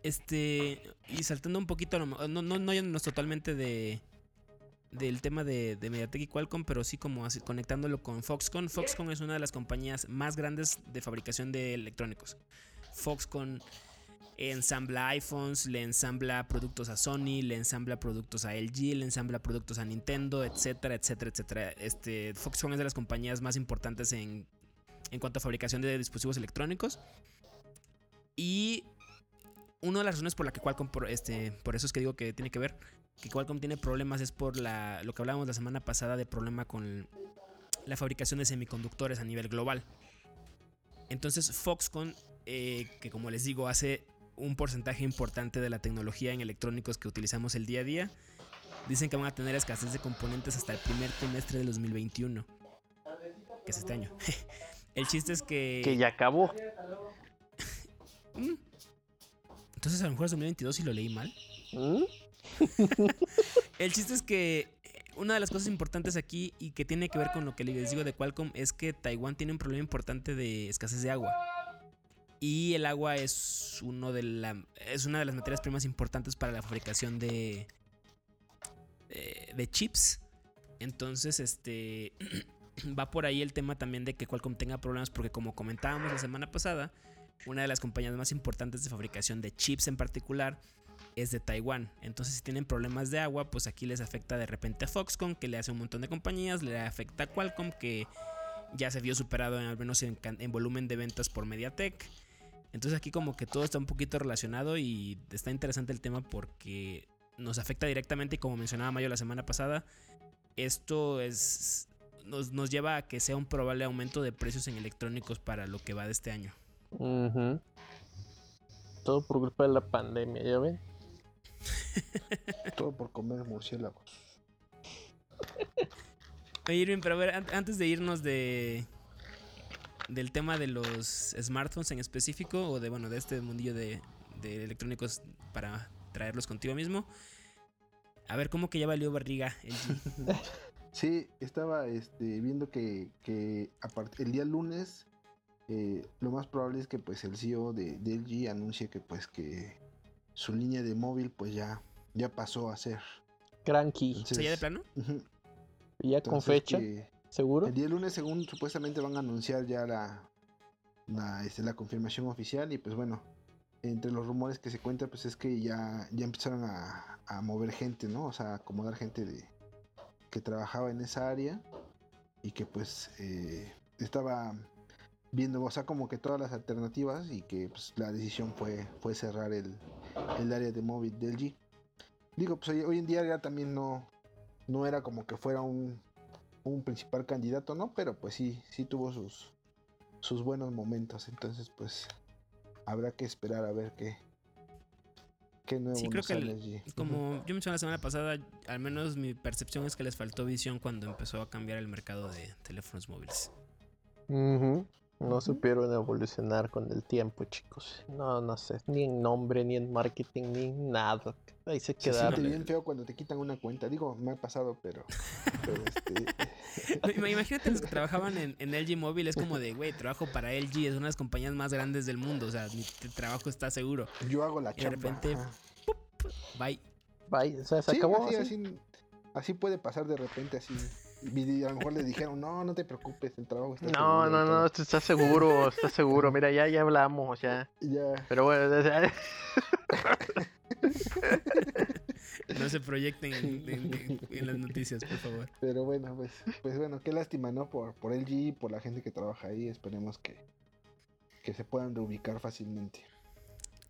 Este, y saltando un poquito, no, no, no yéndonos totalmente de del tema de, de Mediatek y Qualcomm, pero sí como así, conectándolo con Foxconn. Foxconn es una de las compañías más grandes de fabricación de electrónicos. Foxconn ensambla iPhones, le ensambla productos a Sony, le ensambla productos a LG, le ensambla productos a Nintendo, etcétera, etcétera, etcétera. Este, Foxconn es de las compañías más importantes en, en cuanto a fabricación de dispositivos electrónicos. Y una de las razones por la que Qualcomm, por, este, por eso es que digo que tiene que ver, que Qualcomm tiene problemas es por la, lo que hablábamos la semana pasada de problema con la fabricación de semiconductores a nivel global. Entonces Foxconn, eh, que como les digo, hace un porcentaje importante de la tecnología en electrónicos que utilizamos el día a día, dicen que van a tener escasez de componentes hasta el primer trimestre del 2021, que es este año. el chiste es que... Que ya acabó. Mm. Entonces a lo mejor es 2022 y lo leí mal. ¿Mm? El chiste es que eh, una de las cosas importantes aquí y que tiene que ver con lo que les digo de Qualcomm es que Taiwán tiene un problema importante de escasez de agua. Y el agua es, uno de la, es una de las materias primas importantes para la fabricación de, de, chips. Entonces, este va por ahí el tema también de que Qualcomm tenga problemas porque como comentábamos la semana pasada, una de las compañías más importantes de fabricación de chips en particular es de Taiwán. Entonces, si tienen problemas de agua, pues aquí les afecta de repente a Foxconn, que le hace un montón de compañías, le afecta a Qualcomm, que ya se vio superado al menos en volumen de ventas por Mediatek. Entonces aquí como que todo está un poquito relacionado y está interesante el tema porque nos afecta directamente y como mencionaba Mayo la semana pasada, esto es nos, nos lleva a que sea un probable aumento de precios en electrónicos para lo que va de este año. Todo por culpa de la pandemia, ¿ya ven? Todo por comer murciélagos. Oye, Irving, pero a ver, an- antes de irnos de del tema de los smartphones en específico, o de bueno, de este mundillo de, de electrónicos para traerlos contigo mismo. A ver, ¿cómo que ya valió barriga el G? Sí, estaba este, viendo que, el día lunes eh, lo más probable es que pues el CEO de, de LG anuncie que pues que su línea de móvil pues ya, ya pasó a ser. Cranky. O sea, ya de plano. ¿Y ya con entonces fecha? que ¿Seguro? el día lunes según supuestamente van a anunciar ya la, la, este, la confirmación oficial y pues bueno, entre los rumores que se cuentan pues es que ya, ya empezaron a, a mover gente, ¿no? O sea, acomodar gente de que trabajaba en esa área y que pues eh, estaba viendo, o sea, como que todas las alternativas y que pues, la decisión fue, fue cerrar el, el área de móvil del G. Digo, pues hoy, hoy en día ya también no, no era como que fuera un, un principal candidato, ¿no? Pero pues sí, sí tuvo sus, sus buenos momentos. Entonces, pues habrá que esperar a ver qué, qué nuevo Sí, creo que sale el- allí. Ujú. Como yo mencioné la semana pasada, al menos mi percepción es que les faltó visión cuando empezó a cambiar el mercado de teléfonos móviles. Ujú. No supieron evolucionar con el tiempo, chicos. No, no sé, ni en nombre, ni en marketing, ni en nada. Ahí se Se quedaron. siente bien feo cuando te quitan una cuenta. Digo, me ha pasado, pero. pero, este, Ima- Imagínate los que trabajaban en, en LG Móvil, es como de, güey, trabajo para LG, es una de las compañías más grandes del mundo, o sea, mi trabajo está seguro. yo hago la Y de repente, ajá. Bye. Bye, o sea, se Sí, acabó. así. así, así puede pasar de repente, así. Y a lo mejor le dijeron, no, no te preocupes, el trabajo está No, seguro", y no, no, todo. esto está seguro, está seguro. Mira, ya, ya hablamos, ya. Ya, Pero bueno, o sea, No se proyecten en, en- en las noticias, por favor. pero bueno, pues, pues bueno, qué lástima, ¿no? Por, por LG y por la gente que trabaja ahí. Esperemos que, que se puedan reubicar fácilmente.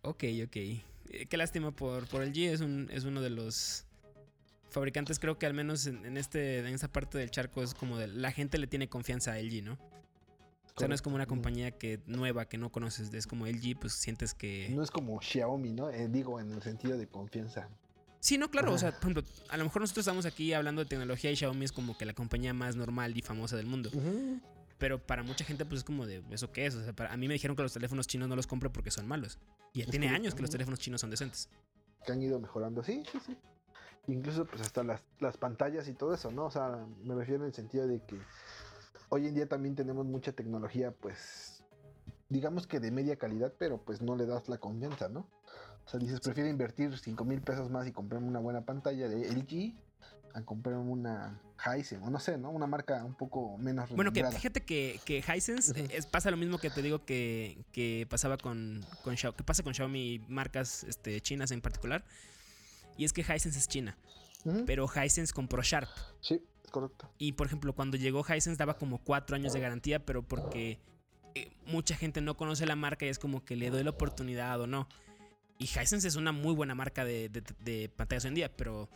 Ok, ok. Eh, qué lástima por, por el G. Es, un, es uno de los fabricantes, creo que al menos en, este, en esta parte del charco es como de la gente le tiene confianza a LG, ¿no? O sea, no es como una compañía que nueva que no conoces, es como LG, pues sientes que... No es como Xiaomi, ¿no? Eh, digo, en el sentido de confianza. Sí, no, claro, o sea, por ejemplo, a lo mejor nosotros estamos aquí hablando de tecnología y Xiaomi es como que la compañía más normal y famosa del mundo. Pero para mucha gente, pues es como de, ¿eso qué es? O sea, para, a mí me dijeron que los teléfonos chinos no los compro porque son malos. Y ya tiene años que los teléfonos chinos son decentes. Que han ido mejorando, sí, sí, sí. Incluso pues hasta las, las pantallas y todo eso, ¿no? O sea, me refiero en el sentido de que hoy en día también tenemos mucha tecnología, pues, digamos que de media calidad, pero pues no le das la confianza, ¿no? O sea, dices, prefiero invertir 5 mil pesos más y comprarme una buena pantalla de LG a comprarme una Hisense, o no sé, ¿no? Una marca un poco menos Bueno, que fíjate que, que Hisense es, pasa lo mismo que te digo que, que pasaba con, con Xiaomi, que pasa con Xiaomi marcas este, chinas en particular y es que Hisense es China. Pero Hisense compró Sharp. Sí, correcto. Y por ejemplo, cuando llegó Hisense daba como cuatro años de garantía, pero porque eh, mucha gente no conoce la marca y es como que le doy la oportunidad o no. Y Hisense es una muy buena marca de, de, pantallas hoy en día, pero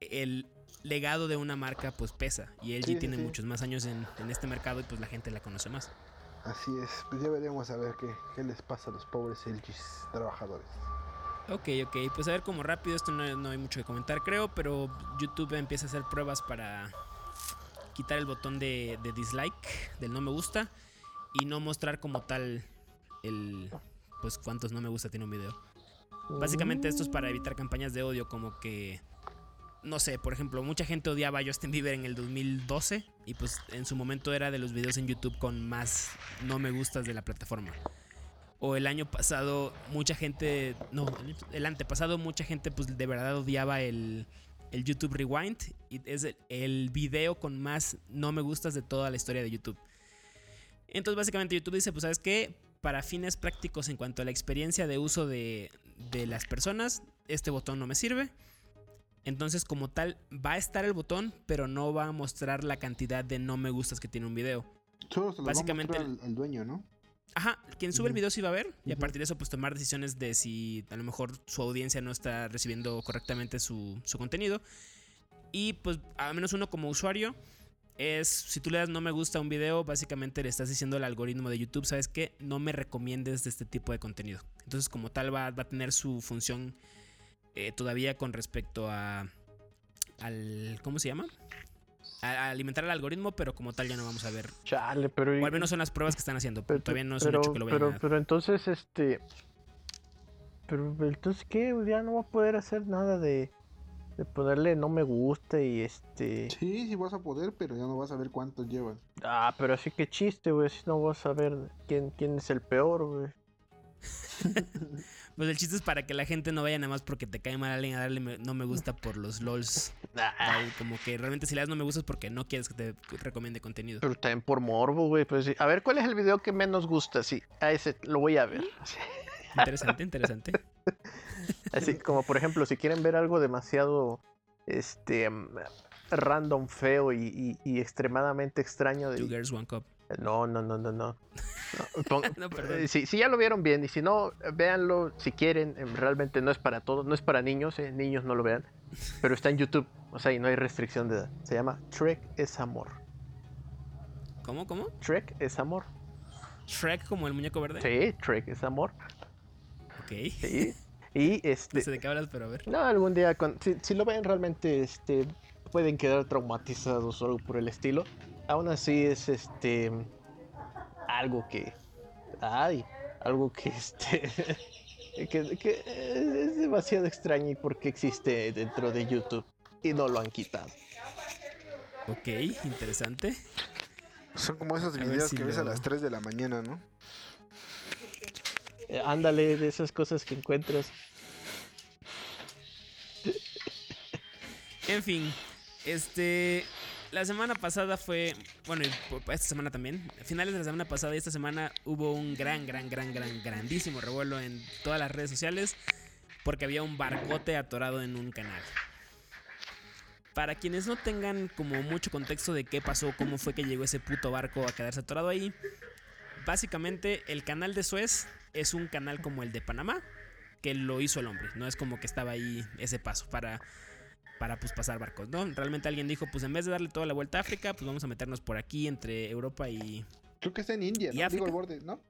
el legado de una marca pues pesa. Y LG tiene muchos más años en, este mercado y pues la gente la conoce más. Así es, pues ya veremos a ver qué, qué les pasa a los pobres LG trabajadores. Ok, ok, pues a ver como rápido, esto no, hay mucho que comentar creo, pero YouTube empieza a hacer pruebas para quitar el botón de, dislike, del no me gusta, y no mostrar como tal el, pues cuántos no me gusta tiene un video. Básicamente esto es para evitar campañas de odio como que, no sé, por ejemplo, mucha gente odiaba a Justin Bieber en el 2012 y pues en su momento era de los videos en YouTube con más no me gustas de la plataforma o el año pasado mucha gente, no, el antepasado mucha gente pues de verdad odiaba el, el YouTube Rewind y es el, video con más no me gustas de toda la historia de YouTube. Entonces básicamente YouTube dice, pues sabes qué, para fines prácticos en cuanto a la experiencia de uso de, de las personas, este botón no me sirve. Entonces como tal va a estar el botón, pero no va a mostrar la cantidad de no me gustas que tiene un video. Básicamente el dueño, ¿no? Ajá, quien sube el video sí va a ver y a partir de eso pues tomar decisiones de si a lo mejor su audiencia no está recibiendo correctamente su, contenido. Y pues al menos uno como usuario es, si tú le das no me gusta a un video, básicamente le estás diciendo al algoritmo de YouTube, ¿sabes qué? No me recomiendes de este tipo de contenido. Entonces como tal va, va a tener su función eh, todavía con respecto a... Al, ¿Cómo se llama? A, alimentar el algoritmo, pero como tal ya no vamos a ver. Chale, pero. O al menos son las pruebas que están haciendo. Pero, todavía no es un hecho que lo vayan pero, pero entonces, este. Pero entonces, ¿qué? Ya no va a poder hacer nada de. De ponerle no me gusta y este. Sí, sí vas a poder, pero ya no vas a ver cuántos llevan. Ah, pero así que chiste, güey. Si no vas a ver quién, quién es el peor, güey. Pues el chiste es para que la gente no vaya nada más porque te cae mal alguien a darle no me gusta por los LOLs. Ah. como que realmente si le das no me gusta es porque no quieres que te recomiende contenido. Pero también por morbo, güey. Pues A ver, ¿cuál es el video que menos gusta? Sí, a ese lo voy a ver. Interesante, interesante. Así como por ejemplo, si quieren ver algo demasiado este random, feo y, extremadamente extraño de. Two Girls One Cup. No, no, no, no, no. Eh, si, ya lo vieron bien y si no, véanlo si quieren. Em, realmente no es para todos, no es para niños, eh, niños no lo vean. Pero está en YouTube, o sea, y no hay restricción de edad. Se llama Trek es amor. ¿Cómo, cómo? Trek es amor. ¿Shrek como el muñeco verde? Sí, Trek es amor. Ok. Sí. Y este. No sé de qué hablas, pero a ver. No, algún día, si, si, lo ven realmente, este, pueden quedar traumatizados o algo por el estilo aún así es este algo que ay, algo que este que, es demasiado extraño y porque existe dentro de YouTube y no lo han quitado. Ok, interesante. Son como esos videos que ves a las 3 de la mañana, ¿no? Eh, ándale, de esas cosas que encuentras. En fin, este la semana pasada fue, bueno, esta semana también, a finales de la semana pasada y esta semana hubo un gran, gran, gran, gran, grandísimo revuelo en todas las redes sociales porque había un barcote atorado en un canal. Para quienes no tengan como mucho contexto de qué pasó, cómo fue que llegó ese puto barco a quedarse atorado ahí, básicamente el canal de Suez es un canal como el de Panamá, que lo hizo el hombre. No es como que estaba ahí ese paso para, para pues, pasar barcos, ¿no? Realmente alguien dijo, pues en vez de darle toda la vuelta a África, pues vamos a meternos por aquí entre Europa y... Creo que está en India, ¿no? Digo el borde, ¿no?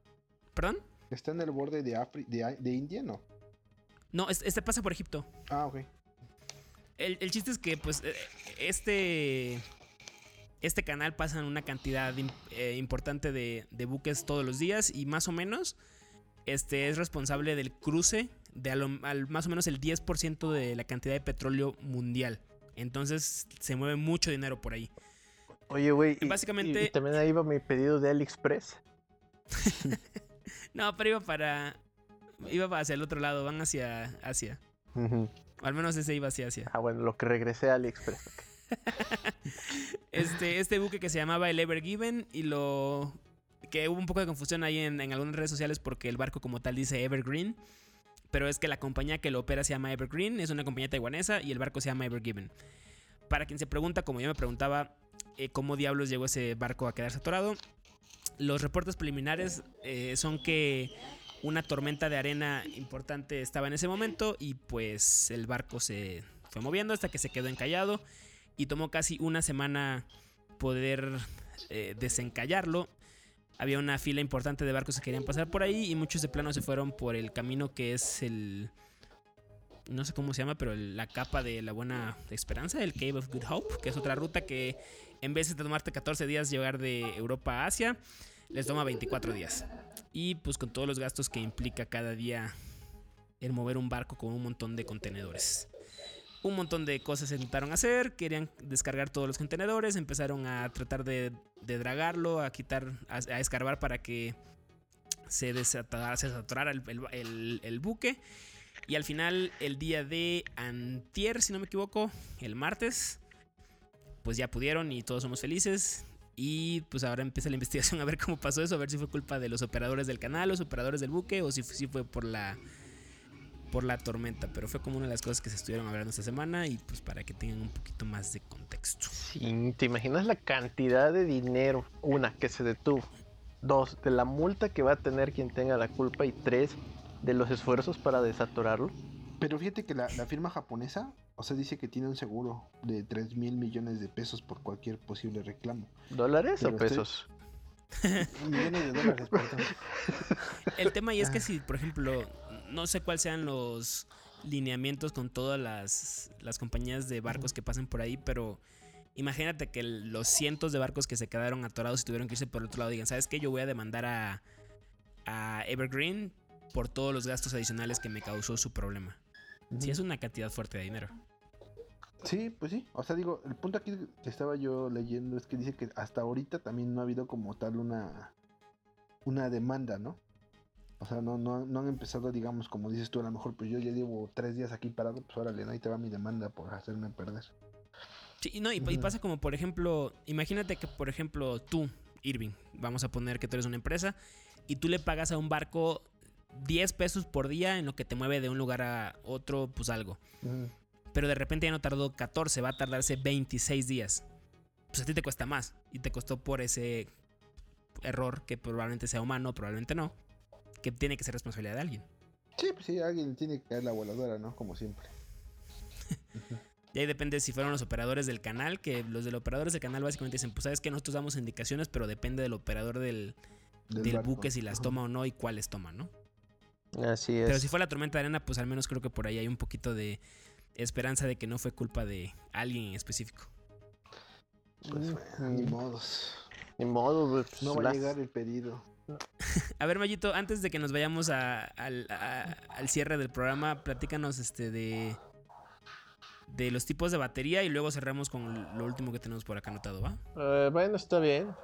¿Perdón? ¿Está en el borde de, de, de India, no? No, este pasa por Egipto. Ah, ok. El, el chiste es que, pues, eh, este este canal pasa una cantidad eh, importante de, buques todos los días y más o menos este es responsable del cruce de al, más o menos el 10% de la cantidad de petróleo mundial. Entonces se mueve mucho dinero por ahí. Oye, güey, básicamente... Y, también ahí va mi pedido de AliExpress. no, pero iba para... Iba hacia el otro lado, van hacia Asia. Al menos ese iba hacia Asia. Ah, bueno, lo que regresé a AliExpress. este, este buque que se llamaba el Ever Given y lo... que hubo un poco de confusión ahí en, algunas redes sociales porque el barco como tal dice Evergreen. Pero es que la compañía que lo opera se llama Evergreen, es una compañía taiwanesa y el barco se llama Ever Given. Para quien se pregunta, como yo me preguntaba, eh, cómo diablos llegó ese barco a quedarse atorado, los reportes preliminares eh, son que una tormenta de arena importante estaba en ese momento y pues el barco se fue moviendo hasta que se quedó encallado y tomó casi una semana poder eh, desencallarlo. Había una fila importante de barcos que querían pasar por ahí y muchos de plano se fueron por el camino que es el... No sé cómo se llama, pero la capa de la buena esperanza, el Cave of Good Hope, que es otra ruta que en vez de tomarte 14 días llegar de Europa a Asia, les toma 24 días. Y pues con todos los gastos que implica cada día el mover un barco con un montón de contenedores un montón de cosas se intentaron hacer, querían descargar todos los contenedores, empezaron a tratar de, dragarlo, a quitar, a, escarbar para que se desaturara, el, buque. Y al final, el día de antier, si no me equivoco, el martes, pues ya pudieron y todos somos felices. Y pues ahora empieza la investigación a ver cómo pasó eso, a ver si fue culpa de los operadores del canal, los operadores del buque, o si, si fue por la por la tormenta, pero fue como una de las cosas que se estuvieron hablando esta semana y pues para que tengan un poquito más de contexto. Sí, ¿te imaginas la cantidad de dinero? Una, que se detuvo. Dos, de la multa que va a tener quien tenga la culpa. Y tres, de los esfuerzos para desatorarlo. Pero fíjate que la, firma japonesa, o sea, dice que tiene un seguro de 3 mil millones de pesos por cualquier posible reclamo. ¿Dólares o pesos? millones de dólares, perdón. El tema y es que si, por ejemplo, no sé cuáles sean los lineamientos con todas las, las compañías de barcos que pasen por ahí, pero imagínate que los cientos de barcos que se quedaron atorados y tuvieron que irse por el otro lado digan, ¿sabes qué? Yo voy a demandar a, a Evergreen por todos los gastos adicionales que me causó su problema. Sí, es una cantidad fuerte de dinero. Sí, pues sí. O sea, digo, el punto aquí que estaba yo leyendo es que dice que hasta ahorita también no ha habido como tal una, una demanda, ¿no? O sea, no, no, no han empezado, digamos, como dices tú, a lo mejor, pues yo ya llevo tres días aquí parado, pues órale, ahí te va mi demanda por hacerme perder. Sí, no, y, pasa como, por ejemplo, imagínate que, por ejemplo, tú, Irving, vamos a poner que tú eres una empresa y tú le pagas a un barco 10 pesos por día en lo que te mueve de un lugar a otro, pues algo. Pero de repente ya no tardó 14, va a tardarse 26 días. Pues a ti te cuesta más y te costó por ese error que probablemente sea humano, probablemente no que tiene que ser responsabilidad de alguien. Sí, pues sí, alguien tiene que caer la voladora, ¿no? Como siempre. y ahí depende si fueron los operadores del canal, que los del operadores del canal básicamente dicen, pues sabes que nosotros damos indicaciones, pero depende del operador del, del, buque si las toma o no y cuáles toma, ¿no? Así es. Pero si fue la tormenta de arena, pues al menos creo que por ahí hay un poquito de esperanza de que no fue culpa de alguien en específico. Pues ni modos. Ni modo, pues, no va a llegar el pedido. A ver, Mayito, antes de que nos vayamos al, cierre del programa, platícanos este de, de los tipos de batería y luego cerramos con lo último que tenemos por acá anotado, ¿va? Eh, bueno, está bien.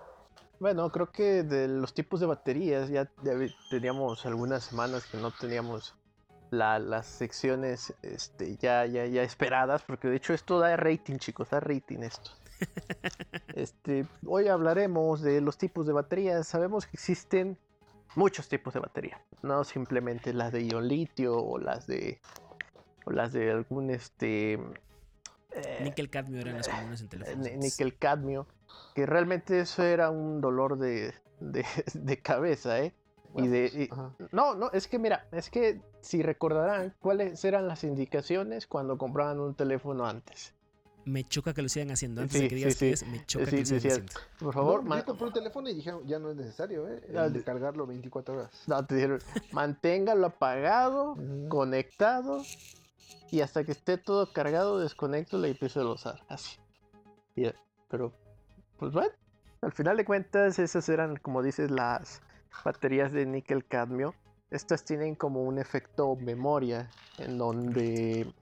Bueno, creo que de los tipos de baterías ya, teníamos algunas semanas que no teníamos las secciones este, ya, ya, ya esperadas, porque de hecho esto da rating, chicos, da rating esto. Este, hoy hablaremos de los tipos de baterías. Sabemos que existen muchos tipos de batería, no simplemente las de ion litio o las de o las de algún este eh, níquel cadmio eran las comunes en teléfonos. Níquel cadmio, que realmente eso era un dolor de, de, cabeza, ¿eh? Y de, no, no, es que mira, es que si recordarán cuáles eran las indicaciones cuando compraban un teléfono antes. Me choca que lo sigan haciendo. Antes de que digas que es, me choca que lo sigan haciendo. Por favor, no, yo compré un teléfono y dijeron, ya no es necesario, ¿eh? El cargarlo 24 horas. No, te dijeron, manténgalo apagado, conectado, y hasta que esté todo cargado, desconecto y empiezo a usar. Así. pero, pues bueno, al final de cuentas, esas eran, como dices, las baterías de níquel cadmio. Estas tienen como un efecto memoria, en donde,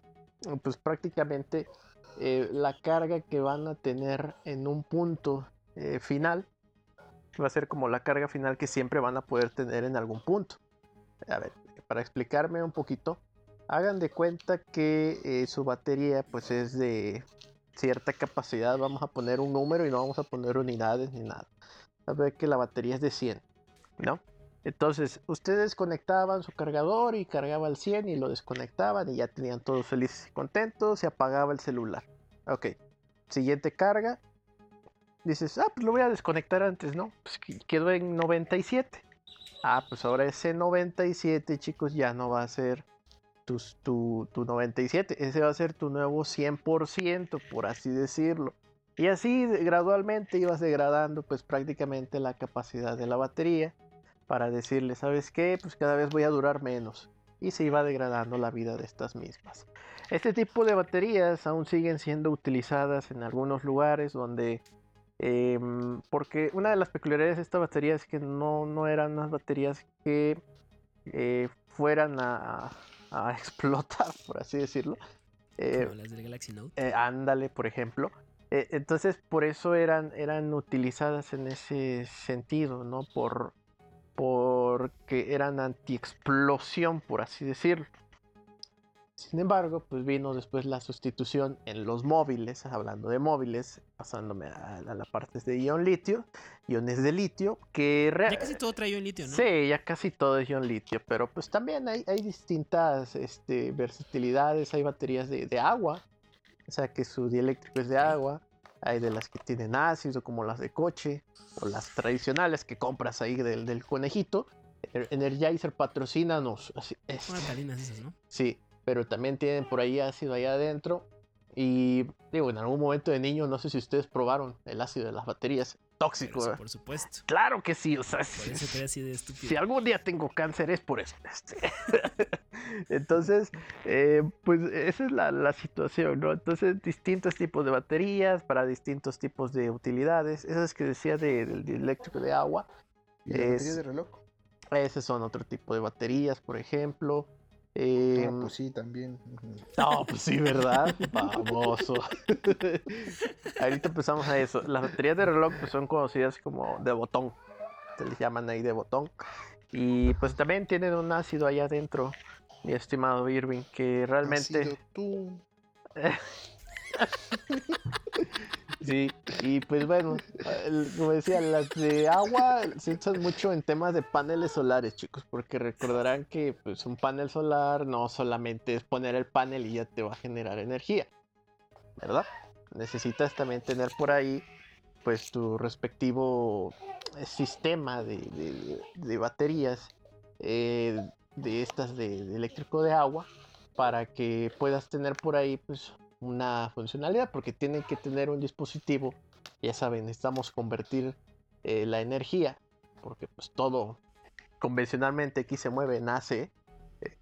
pues prácticamente eh, la carga que van a tener en un punto eh, final va a ser como la carga final que siempre van a poder tener en algún punto. A ver, para explicarme un poquito, hagan de cuenta que eh, su batería pues es de cierta capacidad, vamos a poner un número y no vamos a poner unidades ni nada. A ver que la batería es de 100, ¿no? Entonces, ustedes conectaban su cargador y cargaba el 100 y lo desconectaban y ya tenían todos felices y contentos, se apagaba el celular. Ok, siguiente carga. Dices, ah, pues lo voy a desconectar antes, ¿no? Pues quedó en 97. Ah, pues ahora ese 97, chicos, ya no va a ser tu, tu, tu 97. Ese va a ser tu nuevo 100%, por así decirlo. Y así gradualmente ibas degradando pues prácticamente la capacidad de la batería para decirle, ¿sabes qué? Pues cada vez voy a durar menos. Y se iba degradando la vida de estas mismas. Este tipo de baterías aún siguen siendo utilizadas en algunos lugares donde... Em, porque una de las peculiaridades de esta batería es que no, no eran unas baterías que eh, fueran a, a, explotar, por así decirlo. Eh, las del Galaxy Note. Eh, ándale, por ejemplo. entonces, por eso eran, eran utilizadas en ese sentido, ¿no? Por, porque eran anti-explosión, por así decirlo. Sin embargo, pues vino después la sustitución en los móviles, hablando de móviles, pasándome a, la parte de ion litio, iones de litio, que... Ya casi todo trae ion litio, ¿no? Sí, ya casi todo es ion litio, pero pues también hay, distintas este, versatilidades, hay baterías de, agua, o sea que su dieléctrico es de agua, hay de las que tienen ácido, como las de coche, o las tradicionales que compras ahí del, del conejito. Energizer patrocínanos. Es. esas, ¿no? Sí, pero también tienen por ahí ácido ahí adentro. Y digo, en algún momento de niño, no sé si ustedes probaron el ácido de las baterías. Tóxico, Por supuesto. Claro que sí, o sea, por si, así de estúpido. si algún día tengo cáncer es por eso. Este. Entonces, eh, pues esa es la, situación, ¿no? Entonces, distintos tipos de baterías para distintos tipos de utilidades. Esas que decía del eléctrico de agua. ¿Y de reloj? Esos son otro tipo de baterías, por ejemplo. Eh, pues sí, también. No, pues sí, ¿verdad? Famoso. Ahorita empezamos a eso. Las baterías de reloj pues, son conocidas como de botón. Se les llaman ahí de botón. Y pues también tienen un ácido ahí adentro mi estimado Irving, que realmente... tú. sí, y pues bueno, como decía, las de agua se usan mucho en temas de paneles solares, chicos, porque recordarán que pues, un panel solar no solamente es poner el panel y ya te va a generar energía, ¿verdad? Necesitas también tener por ahí pues tu respectivo sistema de, de baterías eh, de estas de, eléctrico de agua para que puedas tener por ahí pues una funcionalidad porque tienen que tener un dispositivo ya saben necesitamos convertir eh, la energía porque pues todo convencionalmente aquí se mueve en AC eh,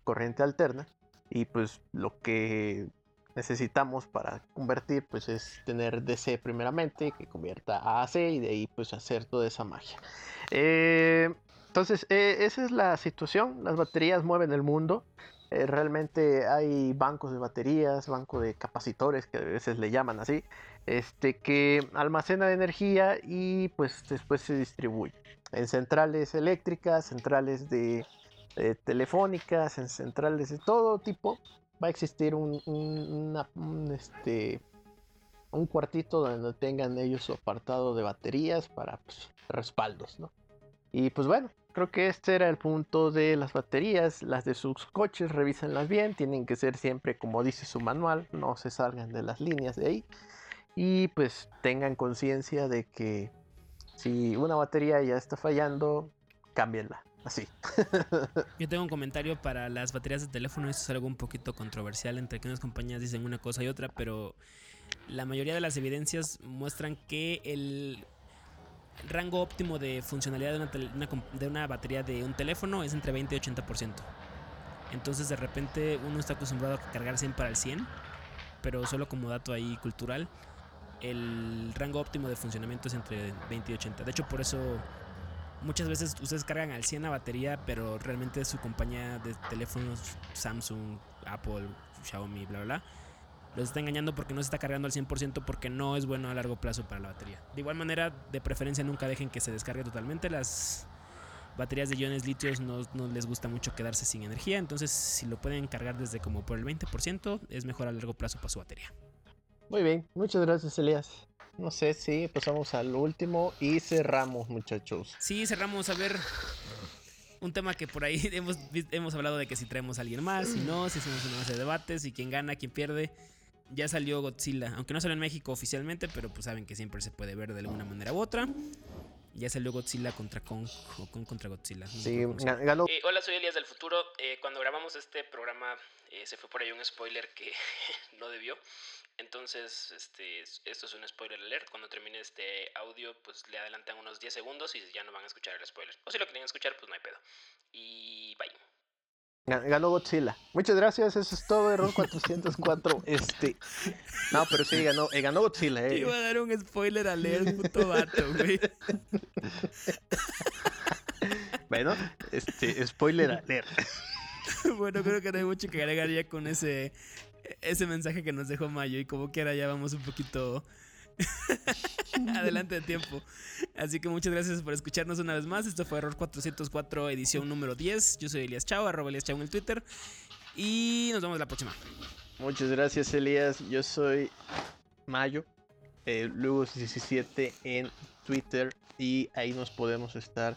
corriente alterna y pues lo que necesitamos para convertir pues es tener DC primeramente que convierta a AC y de ahí pues hacer toda esa magia eh, entonces, esa es la situación. Las baterías mueven el mundo. Eh, realmente hay bancos de baterías, bancos de capacitores, que a veces le llaman así, este, que almacena energía y pues después se distribuye. En centrales eléctricas, centrales de eh, telefónicas, en centrales de todo tipo, va a existir un, este, un cuartito donde tengan ellos su apartado de baterías para pues, respaldos, ¿no? Y pues bueno, creo que este era el punto de las baterías. Las de sus coches, revísenlas bien. Tienen que ser siempre como dice su manual. No se salgan de las líneas de ahí. Y pues tengan conciencia de que si una batería ya está fallando, cámbienla. así. Yo tengo un comentario para las baterías de teléfono. Esto es algo un poquito controversial entre que unas compañías dicen una cosa y otra, pero la mayoría de las evidencias muestran que el rango óptimo de funcionalidad de una, de una batería de un teléfono es entre 20 y 80%. Entonces de repente uno está acostumbrado a cargar 100 para el 100, pero solo como dato ahí cultural, el rango óptimo de funcionamiento es entre 20 y 80. De hecho por eso muchas veces ustedes cargan al 100 la batería, pero realmente su compañía de teléfonos, Samsung, Apple, Xiaomi, bla, bla, bla, los está engañando porque no se está cargando al 100% porque no es bueno a largo plazo para la batería. De igual manera, de preferencia nunca dejen que se descargue totalmente. Las baterías de iones litios no, no les gusta mucho quedarse sin energía, entonces si lo pueden cargar desde como por el 20% es mejor a largo plazo para su batería. Muy bien, muchas gracias, Elías. No sé si pasamos al último y cerramos, muchachos. Sí, cerramos a ver un tema que por ahí hemos, hemos hablado de que si traemos a alguien más, si no, si hacemos una base de debates, y quién gana, quién pierde. Ya salió Godzilla, aunque no salió en México oficialmente, pero pues saben que siempre se puede ver de alguna manera u otra. Ya salió Godzilla contra Kong o Kong contra Godzilla. no Sí, ganó. Eh, hola, soy Elías del futuro. Eh, cuando grabamos este programa eh, se fue por ahí un spoiler que no debió. Entonces, este, es- esto es un spoiler alert. Cuando termine este audio, pues le adelantan unos 10 segundos y ya no van a escuchar el spoiler. O si lo quieren escuchar, pues no hay pedo. Y bye. Ga- Ganó Godzilla. Muchas gracias, eso es todo, error 404. Este. No, pero sí, ganó, eh, ganó Godzilla, Te eh. iba a dar un spoiler alert, puto vato, güey. Bueno, este, spoiler alert. Bueno, creo que no hay mucho que agregar ya con ese, ese mensaje que nos dejó Mayo. Y como quiera, ya vamos un poquito adelante de tiempo. Así que muchas gracias por escucharnos una vez más. Esto fue Error 404, edición número 10. Yo soy Elias Chao, arroba Elias Chao en el Twitter. Y nos vemos la próxima. Muchas gracias, Elías. Yo soy Mayo, eh, luego 17 en Twitter y ahí nos podemos estar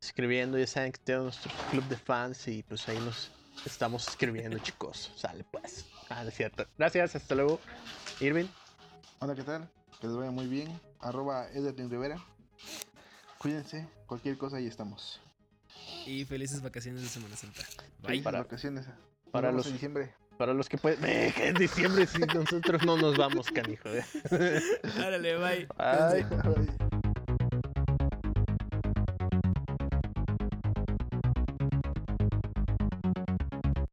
escribiendo. Ya saben que tenemos nuestro club de fans y pues ahí nos estamos escribiendo, chicos. Sale pues. Ah, es cierto. Gracias, hasta luego. Irving. Hola, ¿qué tal? Que les vaya muy bien. Arroba Ederlin Rivera. Cuídense, cualquier cosa ahí estamos. Y felices vacaciones de Semana Santa. Bye. Para- vacaciones. Para los- en diciembre. Para los que pueden. Eh, en diciembre si nosotros no nos vamos, canijo. Árale, bye. Bye. Bye.